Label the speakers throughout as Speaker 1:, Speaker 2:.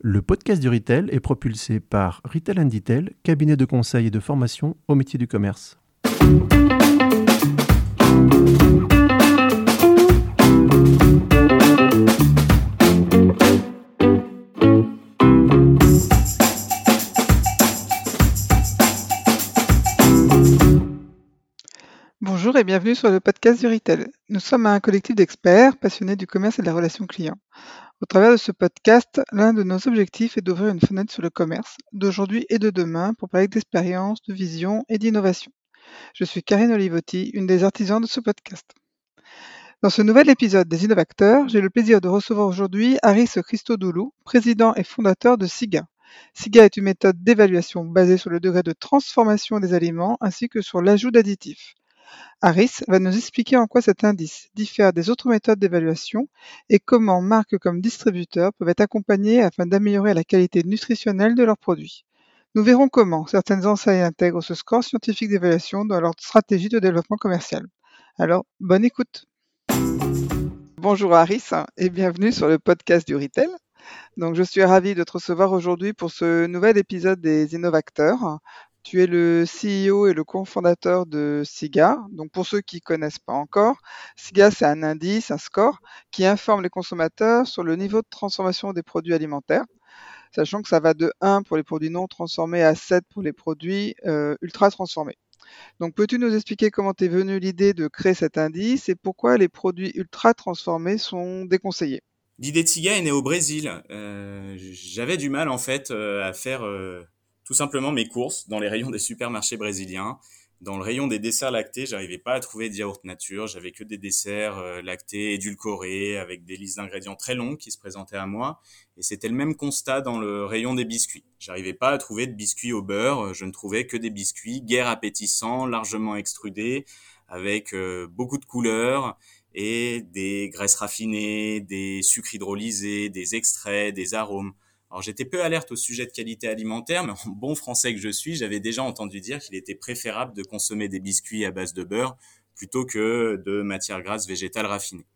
Speaker 1: Le podcast du Retail est propulsé par Retail Detail, cabinet de conseil et de formation au métier du commerce.
Speaker 2: Bonjour et bienvenue sur le podcast du Retail. Nous sommes un collectif d'experts passionnés du commerce et de la relation client. Au travers de ce podcast, l'un de nos objectifs est d'ouvrir une fenêtre sur le commerce d'aujourd'hui et de demain pour parler d'expérience, de vision et d'innovation. Je suis Karine Olivotti, une des artisans de ce podcast. Dans ce nouvel épisode des Innovateurs, j'ai le plaisir de recevoir aujourd'hui Aris Christodoulou, président et fondateur de SIGA. SIGA est une méthode d'évaluation basée sur le degré de transformation des aliments ainsi que sur l'ajout d'additifs. Harris va nous expliquer en quoi cet indice diffère des autres méthodes d'évaluation et comment marques comme distributeurs peuvent être accompagnées afin d'améliorer la qualité nutritionnelle de leurs produits. Nous verrons comment certaines enseignes intègrent ce score scientifique d'évaluation dans leur stratégie de développement commercial. Alors, bonne écoute. Bonjour Harris et bienvenue sur le podcast du Retail. Donc, je suis ravie de te recevoir aujourd'hui pour ce nouvel épisode des Innovateurs. Tu es le CEO et le cofondateur de SIGA. Donc, pour ceux qui ne connaissent pas encore, SIGA, c'est un indice, un score qui informe les consommateurs sur le niveau de transformation des produits alimentaires, sachant que ça va de 1 pour les produits non transformés à 7 pour les produits euh, ultra transformés. Donc, peux-tu nous expliquer comment t'es venue l'idée de créer cet indice et pourquoi les produits ultra transformés sont déconseillés?
Speaker 3: L'idée de SIGA est née au Brésil. Euh, J'avais du mal en fait euh, à faire tout simplement mes courses dans les rayons des supermarchés brésiliens. Dans le rayon des desserts lactés, j'arrivais pas à trouver de yaourt nature. J'avais que des desserts euh, lactés édulcorés avec des listes d'ingrédients très longues qui se présentaient à moi. Et c'était le même constat dans le rayon des biscuits. J'arrivais pas à trouver de biscuits au beurre. Je ne trouvais que des biscuits guère appétissants, largement extrudés, avec euh, beaucoup de couleurs et des graisses raffinées, des sucres hydrolysés, des extraits, des arômes. Alors j'étais peu alerte au sujet de qualité alimentaire, mais en bon français que je suis, j'avais déjà entendu dire qu'il était préférable de consommer des biscuits à base de beurre plutôt que de matières grasses végétales raffinées.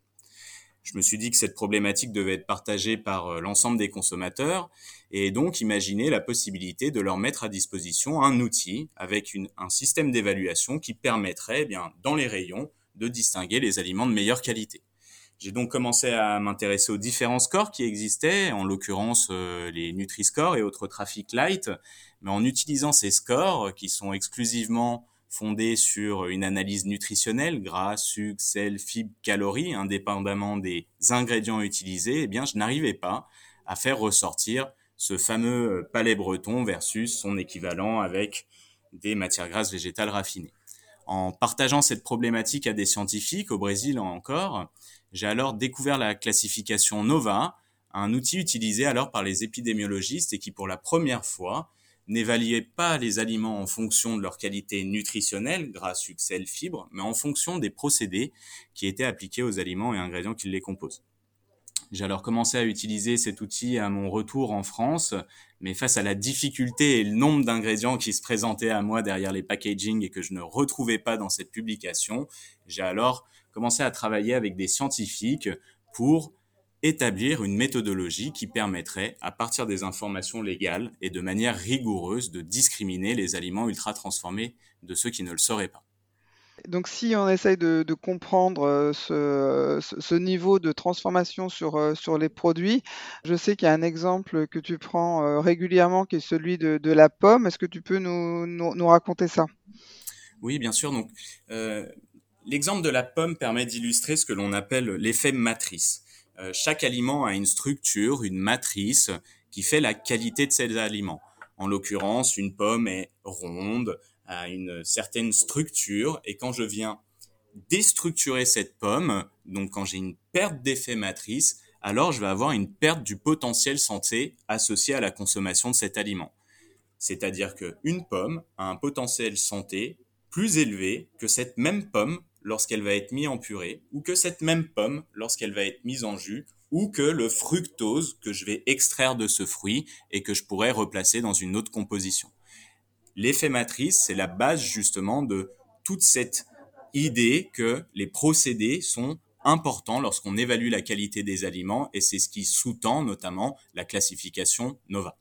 Speaker 3: Je me suis dit que cette problématique devait être partagée par euh, l'ensemble des consommateurs et donc imaginer la possibilité de leur mettre à disposition un outil avec un système d'évaluation qui permettrait, eh bien, dans les rayons, de distinguer les aliments de meilleure qualité. J'ai donc commencé à m'intéresser aux différents scores qui existaient, en l'occurrence euh, les Nutri-Score et autres Traffic Light, mais en utilisant ces scores qui sont exclusivement fondés sur une analyse nutritionnelle, gras, sucre, sel, fibres, calories, indépendamment des ingrédients utilisés, eh bien je n'arrivais pas à faire ressortir ce fameux palais breton versus son équivalent avec des matières grasses végétales raffinées. En partageant cette problématique à des scientifiques, au Brésil encore, j'ai alors découvert la classification NOVA, un outil utilisé alors par les épidémiologistes et qui pour la première fois n'évaluait pas les aliments en fonction de leur qualité nutritionnelle, gras, sucre, sel, fibres, mais en fonction des procédés qui étaient appliqués aux aliments et ingrédients qui les composent. J'ai alors commencé à utiliser cet outil à mon retour en France, mais face à la difficulté et le nombre d'ingrédients qui se présentaient à moi derrière les packaging et que je ne retrouvais pas dans cette publication, j'ai alors commencer à travailler avec des scientifiques pour établir une méthodologie qui permettrait, à partir des informations légales et de manière rigoureuse, de discriminer les aliments ultra transformés de ceux qui ne le seraient pas.
Speaker 2: Donc si on essaye de, comprendre euh, ce, niveau de transformation sur, euh, sur les produits, je sais qu'il y a un exemple que tu prends euh, régulièrement qui est celui de, la pomme. Est-ce que tu peux nous, nous, raconter ça?
Speaker 3: Oui, bien sûr. Donc, L'exemple de la pomme permet d'illustrer ce que l'on appelle l'effet matrice. Euh, chaque aliment a une structure, une matrice qui fait la qualité de ces aliments. En l'occurrence, une pomme est ronde, a une certaine structure, et quand je viens déstructurer cette pomme, donc quand j'ai une perte d'effet matrice, alors je vais avoir une perte du potentiel santé associé à la consommation de cet aliment. C'est-à-dire qu'une pomme a un potentiel santé plus élevé que cette même pomme lorsqu'elle va être mise en purée, ou que cette même pomme lorsqu'elle va être mise en jus, ou que le fructose que je vais extraire de ce fruit et que je pourrais replacer dans une autre composition. L'effet matrice, c'est la base justement de toute cette idée que les procédés sont important lorsqu'on évalue la qualité des aliments et c'est ce qui sous-tend notamment la classification NOVA.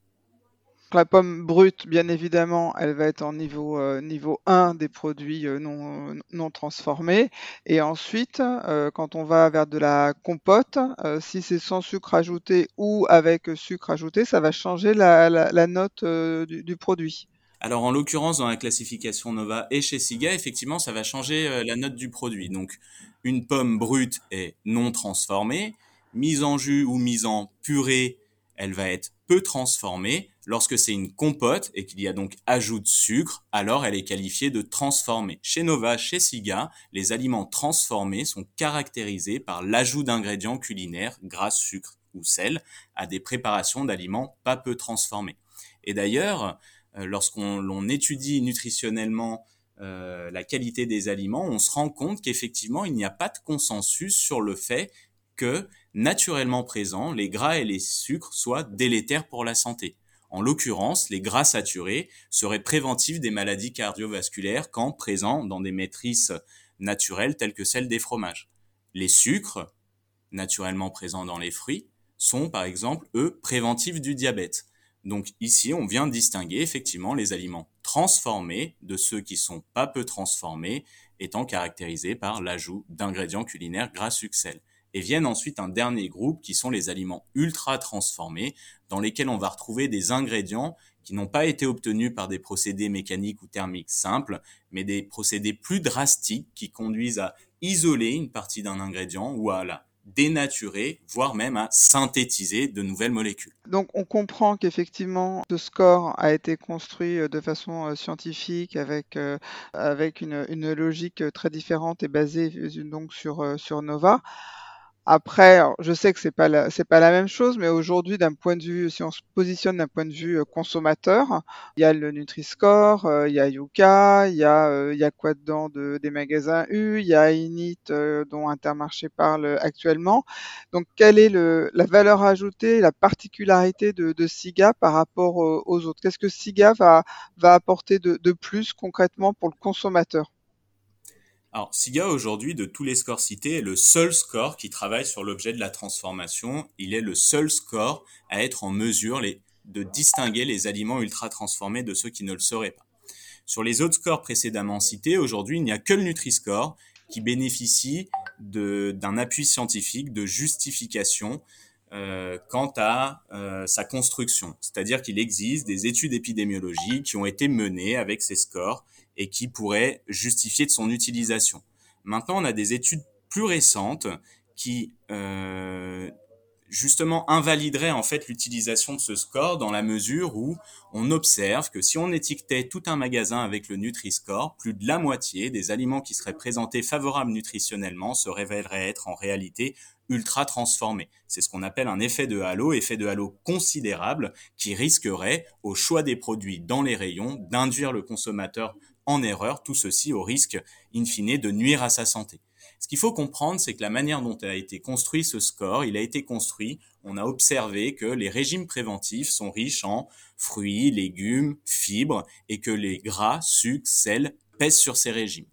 Speaker 2: La pomme brute, bien évidemment, elle va être en niveau, euh, niveau 1 des produits euh, non, non transformés. Et ensuite, euh, quand on va vers de la compote, si c'est sans sucre ajouté ou avec sucre ajouté, ça va changer la, la, note du, du, produit.
Speaker 3: Alors en l'occurrence, dans la classification Nova et chez Siga, effectivement, ça va changer la note du produit. Donc une pomme brute est non transformée, mise en jus ou mise en purée, elle va être peu transformée Lorsque c'est une compote et qu'il y a donc ajout de sucre, alors elle est qualifiée de transformée. Chez Nova, chez Siga, les aliments transformés sont caractérisés par l'ajout d'ingrédients culinaires, gras, sucre ou sel, à des préparations d'aliments pas peu transformés. Et d'ailleurs, euh, lorsqu'on étudie nutritionnellement euh, la qualité des aliments, on se rend compte qu'effectivement, il n'y a pas de consensus sur le fait que, naturellement présents, les gras et les sucres soient délétères pour la santé. En l'occurrence, les gras saturés seraient préventifs des maladies cardiovasculaires quand présents dans des maîtrises naturelles telles que celles des fromages. Les sucres, naturellement présents dans les fruits, sont par exemple, eux, préventifs du diabète. Donc ici, on vient distinguer effectivement les aliments transformés de ceux qui sont pas peu transformés, étant caractérisés par l'ajout d'ingrédients culinaires gras, sucre, sel et viennent ensuite un dernier groupe qui sont les aliments ultra transformés, dans lesquels on va retrouver des ingrédients qui n'ont pas été obtenus par des procédés mécaniques ou thermiques simples, mais des procédés plus drastiques qui conduisent à isoler une partie d'un ingrédient ou à la dénaturer, voire même à synthétiser de nouvelles molécules.
Speaker 2: Donc on comprend qu'effectivement ce score a été construit euh, de façon euh, scientifique avec, euh, avec une, une logique très différente et basée donc sur, sur Nova. Après, je sais que c'est pas c'est pas la même chose, mais aujourd'hui, d'un point de vue, si on se positionne d'un point de vue euh, consommateur, il y a le Nutri-Score, euh, il y a Yuka, il y a, euh, il y a quoi dedans de, des magasins U, il y a Init dont Intermarché parle actuellement. Donc, quelle est le, la valeur ajoutée, la particularité de, de SIGA par rapport aux autres? Qu'est-ce que SIGA va, va apporter de, de plus concrètement pour le consommateur?
Speaker 3: Alors, SIGA aujourd'hui, de tous les scores cités, est le seul score qui travaille sur l'objet de la transformation. Il est le seul score à être en mesure de distinguer les aliments ultra transformés de ceux qui ne le seraient pas. Sur les autres scores précédemment cités, aujourd'hui, il n'y a que le Nutri-Score qui bénéficie d'un appui scientifique, de justification euh, quant à euh, sa construction. C'est-à-dire qu'il existe des études épidémiologiques qui ont été menées avec ces scores et qui pourraient justifier de son utilisation. Maintenant, on a des études plus récentes qui euh, justement invalideraient en fait l'utilisation de ce score dans la mesure où on observe que si on étiquetait tout un magasin avec le Nutri-Score, plus de la moitié des aliments qui seraient présentés favorables nutritionnellement se révéleraient être en réalité ultra transformés. C'est ce qu'on appelle un effet de halo, effet de halo considérable qui risquerait, au choix des produits dans les rayons, d'induire le consommateur en erreur, tout ceci au risque, in fine, de nuire à sa santé. Ce qu'il faut comprendre, c'est que la manière dont a été construit ce score, il a été construit, on a observé que les régimes préventifs sont riches en fruits, légumes, fibres, et que les gras, sucres, sel pèsent sur ces régimes.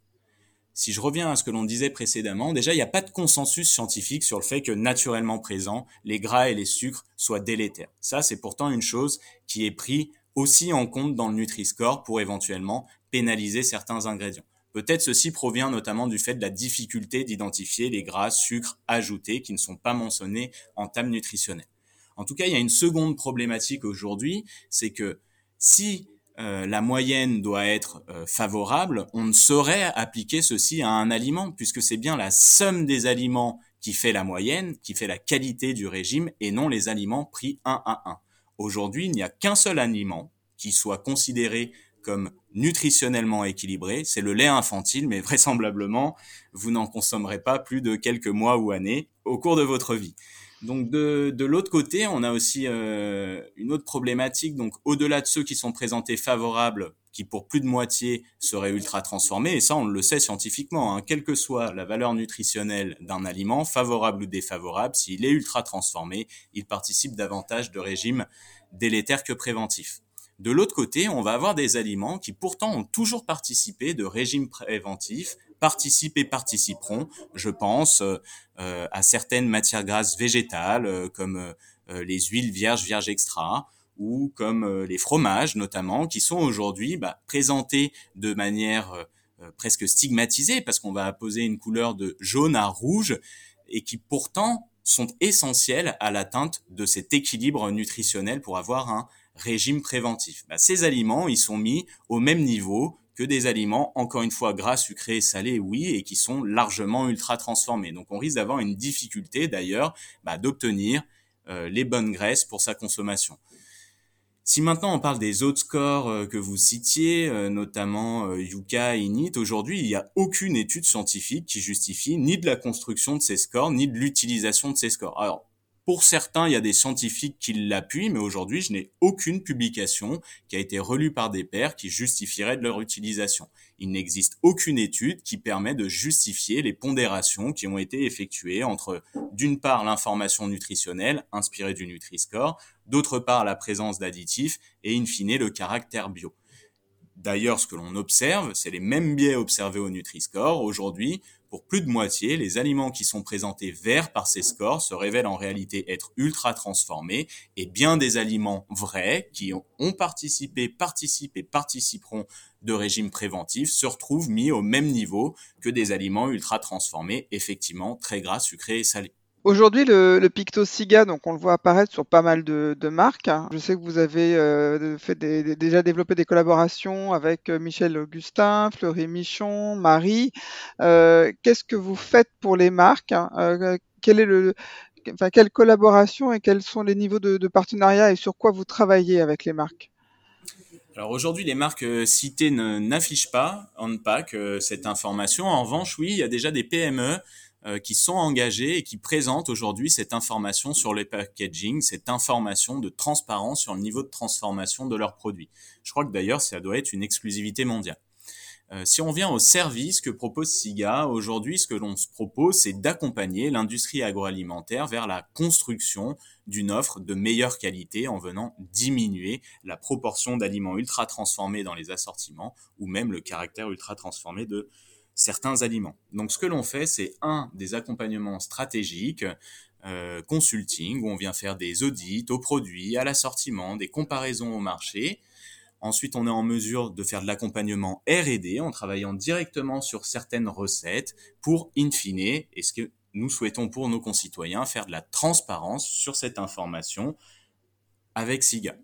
Speaker 3: Si je reviens à ce que l'on disait précédemment, déjà, il n'y a pas de consensus scientifique sur le fait que naturellement présent, les gras et les sucres soient délétères. Ça, c'est pourtant une chose qui est prise aussi en compte dans le Nutri-Score pour éventuellement pénaliser certains ingrédients. Peut-être ceci provient notamment du fait de la difficulté d'identifier les gras, sucres ajoutés qui ne sont pas mentionnés en table nutritionnelle. En tout cas, il y a une seconde problématique aujourd'hui, c'est que si euh, la moyenne doit être euh, favorable, on ne saurait appliquer ceci à un aliment, puisque c'est bien la somme des aliments qui fait la moyenne, qui fait la qualité du régime, et non les aliments pris un à un. Aujourd'hui, il n'y a qu'un seul aliment qui soit considéré comme nutritionnellement équilibré, c'est le lait infantile, mais vraisemblablement, vous n'en consommerez pas plus de quelques mois ou années au cours de votre vie. Donc de, de l'autre côté, on a aussi euh, une autre problématique. Donc au-delà de ceux qui sont présentés favorables, qui pour plus de moitié seraient ultra transformés, et ça on le sait scientifiquement, hein, quelle que soit la valeur nutritionnelle d'un aliment, favorable ou défavorable, s'il est ultra transformé, il participe davantage de régimes délétères que préventifs. De l'autre côté, on va avoir des aliments qui pourtant ont toujours participé de régimes préventifs, participent et participeront. Je pense euh, à certaines matières grasses végétales euh, comme euh, les huiles vierges, vierges extra, ou comme les fromages notamment, qui sont aujourd'hui bah, présentés de manière presque stigmatisée parce qu'on va poser une couleur de jaune à rouge et qui pourtant sont essentiels à l'atteinte de cet équilibre nutritionnel pour avoir un régime préventif. Bah, ces aliments, ils sont mis au même niveau que des aliments, encore une fois, gras, sucrés, salés, oui, et qui sont largement ultra transformés. Donc on risque d'avoir une difficulté d'ailleurs bah, d'obtenir euh, les bonnes graisses pour sa consommation. Si maintenant on parle des autres scores euh, que vous citiez, euh, notamment Yuka et Init, aujourd'hui il n'y a aucune étude scientifique qui justifie ni de la construction de ces scores, ni de l'utilisation de ces scores. Alors pour certains, il y a des scientifiques qui l'appuient, mais aujourd'hui, je n'ai aucune publication qui a été relue par des pairs qui justifierait leur utilisation. Il n'existe aucune étude qui permet de justifier les pondérations qui ont été effectuées entre, d'une part, l'information nutritionnelle inspirée du Nutri-Score, d'autre part, la présence d'additifs et, in fine, le caractère bio. D'ailleurs, ce que l'on observe, c'est les mêmes biais observés au Nutri-Score. Aujourd'hui, pour plus de moitié, les aliments qui sont présentés verts par ces scores se révèlent en réalité être ultra transformés et bien des aliments vrais qui ont participé, participent et participeront de régimes préventifs se retrouvent mis au même niveau que des aliments ultra transformés, effectivement très gras, sucrés et salés.
Speaker 2: Aujourd'hui, le, Picto Siga, donc on le voit apparaître sur pas mal de, marques. Je sais que vous avez euh, fait déjà développé des collaborations avec euh, Michel Augustin, Fleury Michon, Marie. Euh, qu'est-ce que vous faites pour les marques Quel est le, Quelle collaboration et quels sont les niveaux de, de partenariat et sur quoi vous travaillez avec les marques?
Speaker 3: Alors aujourd'hui, les marques citées n'affichent pas en pack cette information. En revanche, oui, il y a déjà des PME qui sont engagés et qui présentent aujourd'hui cette information sur les packaging, cette information de transparence sur le niveau de transformation de leurs produits. Je crois que d'ailleurs, ça doit être une exclusivité mondiale. Euh, si on vient au service que propose SIGA, aujourd'hui, ce que l'on se propose, c'est d'accompagner l'industrie agroalimentaire vers la construction d'une offre de meilleure qualité en venant diminuer la proportion d'aliments ultra transformés dans les assortiments ou même le caractère ultra transformé de certains aliments. Donc ce que l'on fait, c'est un des accompagnements stratégiques, euh, consulting, où on vient faire des audits aux produits, à l'assortiment, des comparaisons au marché. Ensuite, on est en mesure de faire de l'accompagnement R&D en travaillant directement sur certaines recettes pour, in fine, et ce que nous souhaitons pour nos concitoyens, faire de la transparence sur cette information avec SIGA.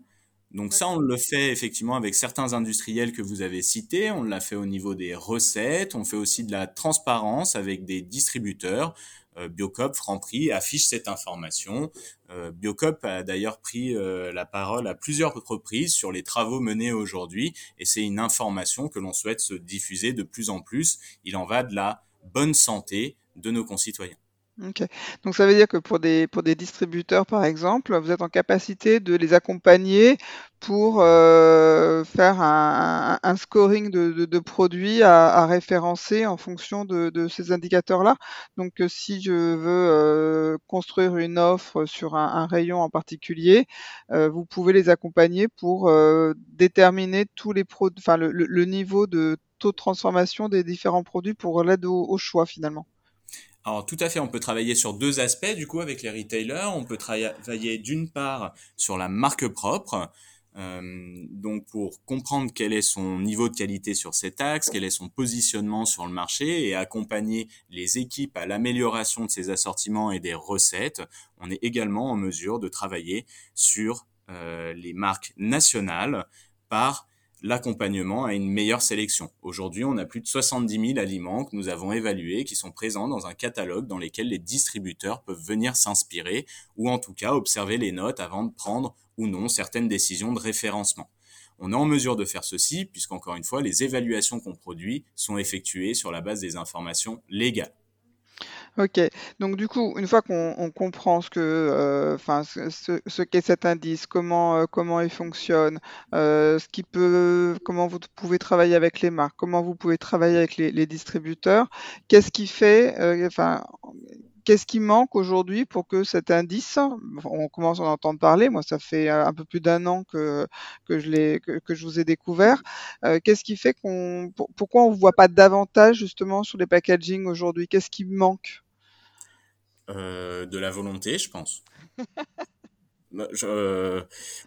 Speaker 3: Donc ça, on le fait effectivement avec certains industriels que vous avez cités. On l'a fait au niveau des recettes. On fait aussi de la transparence avec des distributeurs. Euh, Biocop, Franprix affiche cette information. Euh, Biocop a d'ailleurs pris euh, la parole à plusieurs reprises sur les travaux menés aujourd'hui et c'est une information que l'on souhaite se diffuser de plus en plus. Il en va de la bonne santé de nos concitoyens.
Speaker 2: OK. Donc ça veut dire que pour des pour des distributeurs, par exemple, vous êtes en capacité de les accompagner pour, euh, faire un un scoring de de produits à référencer en fonction de de ces indicateurs-là? Donc, euh, si je veux, euh, construire une offre sur un rayon en particulier, vous pouvez les accompagner pour, déterminer tous les produits, enfin le le niveau de taux de transformation des différents produits pour l'aide au choix finalement?
Speaker 3: Alors tout à fait, on peut travailler sur deux aspects du coup avec les retailers. On peut travailler d'une part sur la marque propre, euh, donc pour comprendre quel est son niveau de qualité sur cet axe, quel est son positionnement sur le marché et accompagner les équipes à l'amélioration de ses assortiments et des recettes. On est également en mesure de travailler sur euh, les marques nationales par l'accompagnement à une meilleure sélection. Aujourd'hui, on a plus de 70 000 aliments que nous avons évalués qui sont présents dans un catalogue dans lequel les distributeurs peuvent venir s'inspirer ou en tout cas observer les notes avant de prendre ou non certaines décisions de référencement. On est en mesure de faire ceci puisqu'encore une fois, les évaluations qu'on produit sont effectuées sur la base des informations légales.
Speaker 2: OK. Donc du coup, une fois qu'on comprend ce que, euh, enfin, ce qu'est cet indice, comment, euh, comment il fonctionne, euh, ce qui peut comment vous pouvez travailler avec les marques, comment vous pouvez travailler avec les les distributeurs, qu'est-ce qui fait, enfin, qu'est-ce qui manque aujourd'hui pour que cet indice, on commence à en entendre parler, moi ça fait un peu plus d'un an que, que, je l'ai, que, je vous ai découvert, euh, qu'est-ce qui fait qu'on, pourquoi on ne voit pas davantage justement sur les packaging aujourd'hui? Qu'est-ce qui manque?
Speaker 3: Euh, De la volonté, je pense. Bah, je,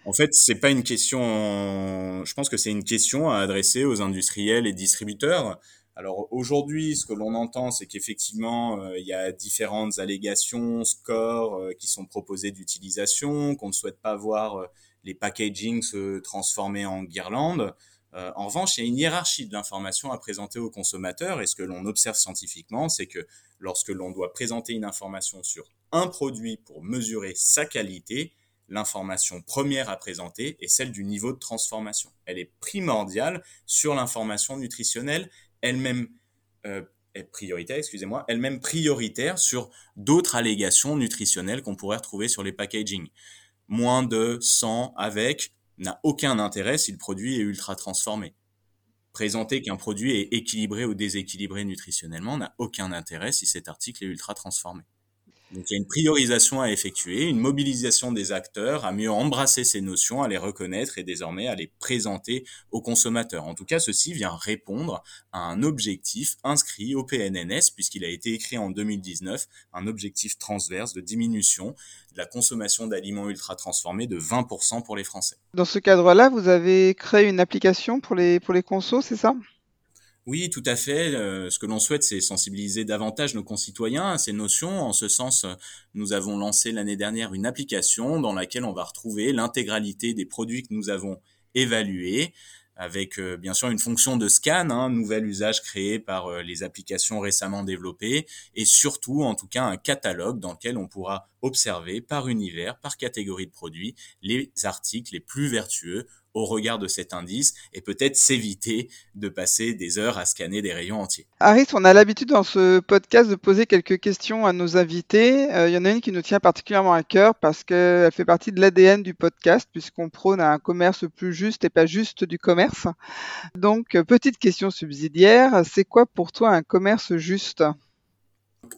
Speaker 3: en fait, c'est pas une question. Je pense que c'est une question à adresser aux industriels et distributeurs. Alors aujourd'hui, ce que l'on entend, c'est qu'effectivement, euh, il y a différentes allégations, scores euh, qui sont proposés d'utilisation, qu'on ne souhaite pas voir euh, les packaging se transformer en guirlandes. En revanche, il y a une hiérarchie de l'information à présenter aux consommateurs et ce que l'on observe scientifiquement, c'est que lorsque l'on doit présenter une information sur un produit pour mesurer sa qualité, l'information première à présenter est celle du niveau de transformation. Elle est primordiale sur l'information nutritionnelle elle-même euh, prioritaire, excusez-moi, elle-même prioritaire sur d'autres allégations nutritionnelles qu'on pourrait retrouver sur les packaging. Moins de 100 avec n'a aucun intérêt si le produit est ultra transformé. Présenter qu'un produit est équilibré ou déséquilibré nutritionnellement n'a aucun intérêt si cet article est ultra transformé. Donc il y a une priorisation à effectuer, une mobilisation des acteurs à mieux embrasser ces notions, à les reconnaître et désormais à les présenter aux consommateurs. En tout cas, ceci vient répondre à un objectif inscrit au PNNS puisqu'il a été écrit en 2019, un objectif transverse de diminution de la consommation d'aliments ultra transformés de 20% pour les Français.
Speaker 2: Dans ce cadre-là, vous avez créé une application pour les, pour les consos, c'est ça?
Speaker 3: Oui, tout à fait. Euh, ce que l'on souhaite, c'est sensibiliser davantage nos concitoyens à ces notions. En ce sens, nous avons lancé l'année dernière une application dans laquelle on va retrouver l'intégralité des produits que nous avons évalués, avec euh, bien sûr une fonction de scan, un hein, nouvel usage créé par euh, les applications récemment développées, et surtout, en tout cas, un catalogue dans lequel on pourra observer par univers, par catégorie de produits, les articles les plus vertueux au regard de cet indice et peut-être s'éviter de passer des heures à scanner des rayons entiers.
Speaker 2: Harris, on a l'habitude dans ce podcast de poser quelques questions à nos invités. Euh, il y en a une qui nous tient particulièrement à cœur parce qu'elle fait partie de l'ADN du podcast puisqu'on prône un commerce plus juste et pas juste du commerce. Donc, petite question subsidiaire, c'est quoi pour toi un commerce juste?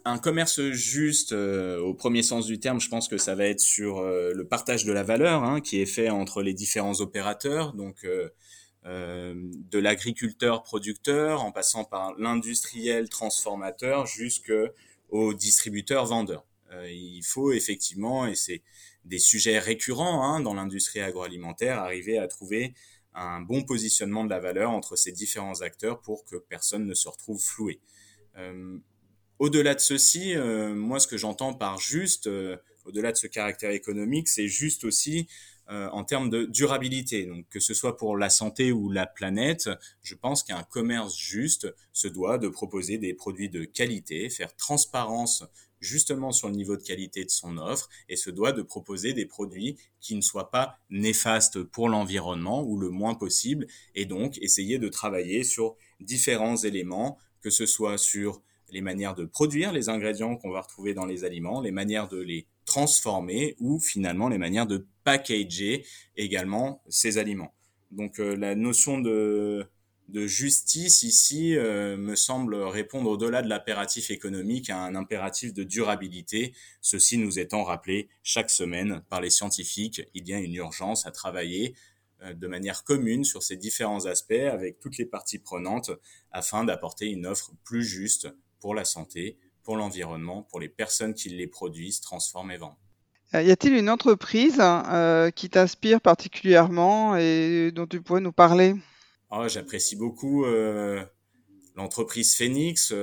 Speaker 3: Un commerce juste, euh, au premier sens du terme, je pense que ça va être sur euh, le partage de la valeur hein, qui est fait entre les différents opérateurs, donc euh, de l'agriculteur producteur, en passant par l'industriel transformateur jusqu'au distributeur vendeur. il faut effectivement, et c'est des sujets récurrents hein, dans l'industrie agroalimentaire, arriver à trouver un bon positionnement de la valeur entre ces différents acteurs pour que personne ne se retrouve floué. Au-delà de ceci, euh, moi, ce que j'entends par juste, euh, au-delà de ce caractère économique, c'est juste aussi euh, en termes de durabilité. Donc, que ce soit pour la santé ou la planète, je pense qu'un commerce juste se doit de proposer des produits de qualité, faire transparence justement sur le niveau de qualité de son offre et se doit de proposer des produits qui ne soient pas néfastes pour l'environnement ou le moins possible et donc essayer de travailler sur différents éléments, que ce soit sur les manières de produire les ingrédients qu'on va retrouver dans les aliments, les manières de les transformer ou finalement les manières de packager également ces aliments. Donc euh, la notion de, de justice ici euh, me semble répondre au-delà de l'impératif économique à un impératif de durabilité, ceci nous étant rappelé chaque semaine par les scientifiques. Il y a une urgence à travailler euh, de manière commune sur ces différents aspects avec toutes les parties prenantes afin d'apporter une offre plus juste pour la santé, pour l'environnement, pour les personnes qui les produisent, transforment et vendent.
Speaker 2: Euh, y a-t-il une entreprise euh, qui t'inspire particulièrement et dont tu pourrais nous parler?
Speaker 3: Oh, J'apprécie beaucoup euh, l'entreprise Phoenix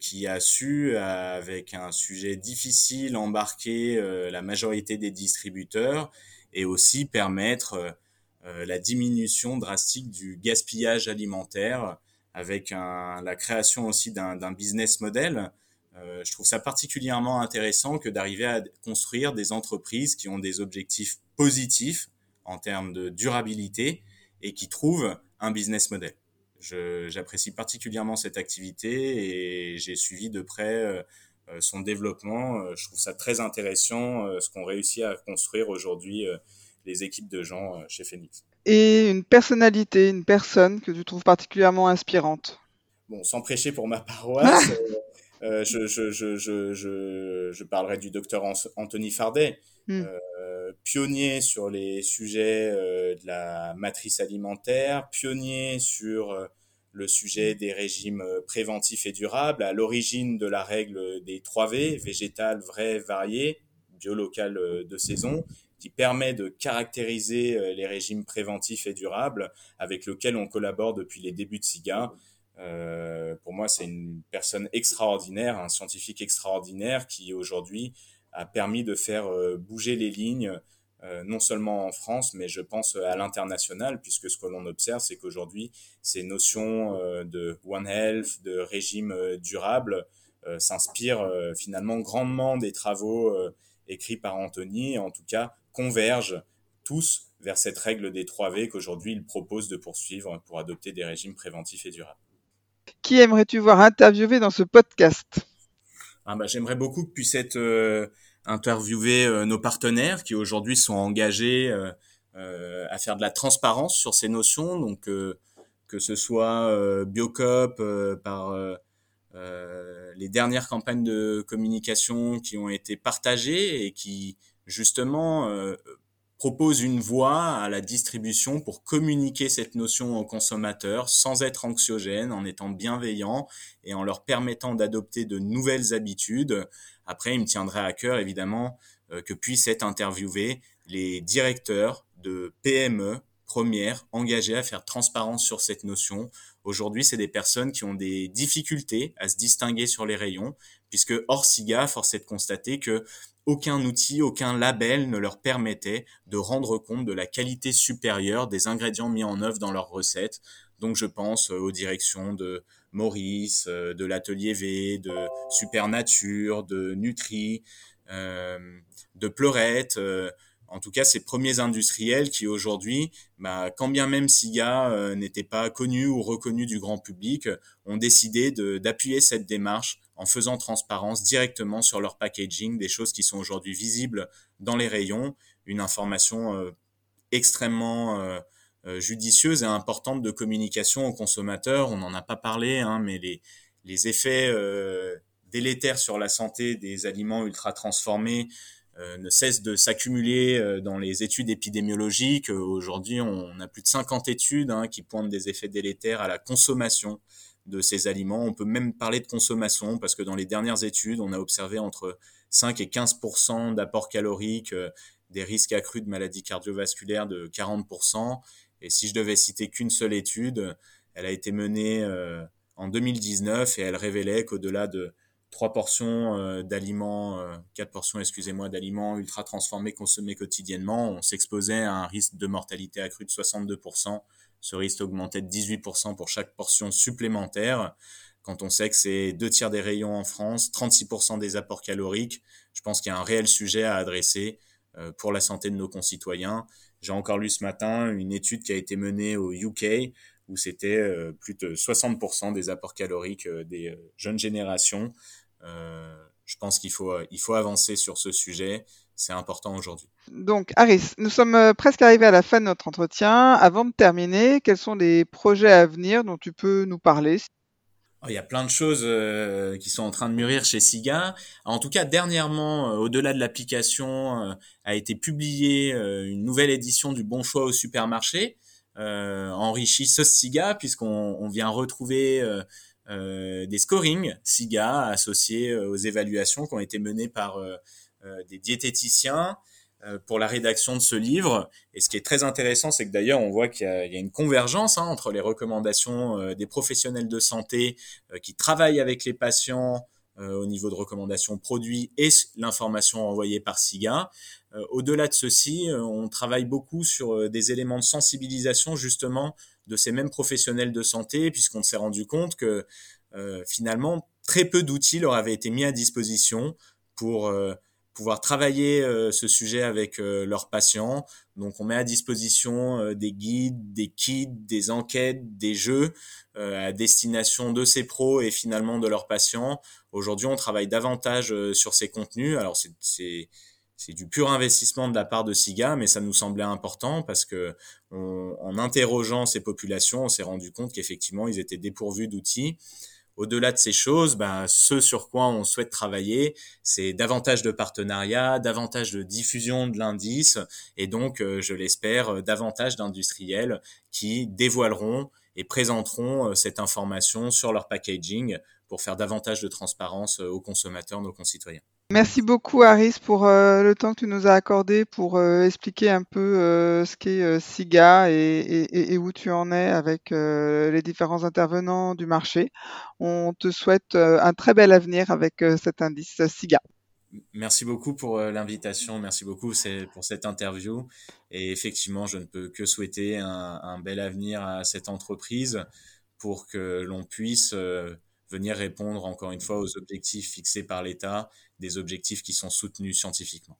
Speaker 3: qui a su, avec un sujet difficile, embarquer la majorité des distributeurs et aussi permettre la diminution drastique du gaspillage alimentaire avec un, la création aussi d'un business model. Euh, je trouve ça particulièrement intéressant que d'arriver à construire des entreprises qui ont des objectifs positifs en termes de durabilité et qui trouvent un business model. J'apprécie particulièrement cette activité et j'ai suivi de près euh, son développement. Euh, je trouve ça très intéressant ce qu'ont réussi à construire aujourd'hui les équipes de gens chez Phoenix
Speaker 2: et une personnalité, une personne que tu trouves particulièrement inspirante
Speaker 3: Bon, sans prêcher pour ma paroisse, Euh, je, je, je, je, je, parlerai du docteur Anthony Fardet, hmm. euh, pionnier sur les sujets euh, de la matrice alimentaire, pionnier sur le sujet des régimes préventifs et durables, à l'origine de la règle des 3 V, végétal, vrai, varié, biolocal de saison, qui permet de caractériser les régimes préventifs et durables avec lequel on collabore depuis les débuts de SIGA. Euh, pour moi, c'est une personne extraordinaire, un scientifique extraordinaire qui aujourd'hui a permis de faire euh, bouger les lignes, euh, non seulement en France, mais je pense à l'international, puisque ce que l'on observe, c'est qu'aujourd'hui, ces notions de One Health, de régime durable, s'inspirent finalement grandement des travaux écrits par Anthony, en tout cas convergent tous vers cette règle des 3 V qu'aujourd'hui il propose de poursuivre pour adopter des régimes préventifs et durables.
Speaker 2: Qui aimerais-tu voir interviewer dans ce podcast?
Speaker 3: Ah bah, J'aimerais beaucoup que puissent être euh, interviewés euh, nos partenaires qui aujourd'hui sont engagés euh, à faire de la transparence sur ces notions, donc que ce soit Biocop par les dernières campagnes de communication qui ont été partagées et qui justement propose une voie à la distribution pour communiquer cette notion aux consommateurs sans être anxiogène, en étant bienveillant et en leur permettant d'adopter de nouvelles habitudes. Après, il me tiendrait à cœur, évidemment, euh, que puissent être interviewés les directeurs de PME premières engagés à faire transparence sur cette notion. Aujourd'hui, c'est des personnes qui ont des difficultés à se distinguer sur les rayons, puisque hors SIGA, force est de constater que aucun outil, aucun label ne leur permettait de rendre compte de la qualité supérieure des ingrédients mis en œuvre dans leurs recettes. Donc je pense euh, aux directions de Maurice, euh, de l'Atelier V, de Supernature, de Nutri, euh, de Pleurette, en tout cas ces premiers industriels qui aujourd'hui, bah, quand bien même SIGA n'était pas connu ou reconnu du grand public, ont décidé d'appuyer cette démarche en faisant transparence directement sur leur packaging, des choses qui sont aujourd'hui visibles dans les rayons, une information euh, extrêmement euh, euh, judicieuse et importante de communication aux consommateurs. On n'en a pas parlé, hein, mais les, les effets délétères sur la santé des aliments ultra transformés ne cessent de s'accumuler dans les études épidémiologiques. Aujourd'hui, on a plus de 50 études hein, qui pointent des effets délétères à la consommation de ces aliments. On peut même parler de consommation parce que dans les dernières études, on a observé entre 5 et 15 d'apport calorique, euh, des risques accrus de maladies cardiovasculaires de 40 Et si je devais citer qu'une seule étude, elle a été menée euh, en 2019 et elle révélait qu'au-delà de trois portions euh, d'aliments, quatre portions, excusez-moi, d'aliments ultra transformés consommés quotidiennement, on s'exposait à un risque de mortalité accrue de 62%, ce risque augmentait de 18% pour chaque portion supplémentaire. Quand on sait que c'est deux tiers des rayons en France, 36% des apports caloriques, je pense qu'il y a un réel sujet à adresser euh, pour la santé de nos concitoyens. J'ai encore lu ce matin une étude qui a été menée au UK où c'était euh, plus de 60% des apports caloriques euh, des jeunes générations. je pense qu'il faut, il faut avancer sur ce sujet c'est important aujourd'hui.
Speaker 2: Donc, Aris, nous sommes euh, presque arrivés à la fin de notre entretien. Avant de terminer, quels sont les projets à venir dont tu peux nous parler?
Speaker 3: Oh, il y a plein de choses euh, qui sont en train de mûrir chez SIGA. En tout cas, dernièrement, euh, au-delà de l'application, a été publiée une nouvelle édition du Bon Choix au supermarché, enrichie ce SIGA, puisqu'on vient retrouver des scorings SIGA associés aux évaluations qui ont été menées par des diététiciens pour la rédaction de ce livre. Et ce qui est très intéressant, c'est que d'ailleurs, on voit qu'il y, a une convergence hein, entre les recommandations euh, des professionnels de santé qui travaillent avec les patients au niveau de recommandations produits et l'information envoyée par SIGA. Au-delà de ceci, on travaille beaucoup sur des éléments de sensibilisation justement de ces mêmes professionnels de santé, puisqu'on s'est rendu compte que finalement, très peu d'outils leur avaient été mis à disposition pour pouvoir travailler euh, ce sujet avec euh, leurs patients. Donc on met à disposition euh, des guides, des kits, des enquêtes, des jeux à destination de ces pros et finalement de leurs patients. Aujourd'hui, on travaille davantage sur ces contenus. Alors c'est c'est du pur investissement de la part de SIGA, mais ça nous semblait important parce que en interrogeant ces populations, on s'est rendu compte qu'effectivement, ils étaient dépourvus d'outils. Au-delà de ces choses, ben, ce sur quoi on souhaite travailler, c'est davantage de partenariats, davantage de diffusion de l'indice, et donc, euh, je l'espère, euh, davantage d'industriels qui dévoileront et présenteront euh, cette information sur leur packaging pour faire davantage de transparence aux consommateurs, nos concitoyens.
Speaker 2: Merci beaucoup Aris pour le temps que tu nous as accordé pour expliquer un peu ce qu'est SIGA et, où tu en es avec les différents intervenants du marché. On te souhaite un très bel avenir avec cet indice SIGA.
Speaker 3: Merci beaucoup pour l'invitation, merci beaucoup pour cette interview. Et effectivement, je ne peux que souhaiter un bel avenir à cette entreprise pour que l'on puisse venir répondre encore une fois aux objectifs fixés par l'État, des objectifs qui sont soutenus scientifiquement.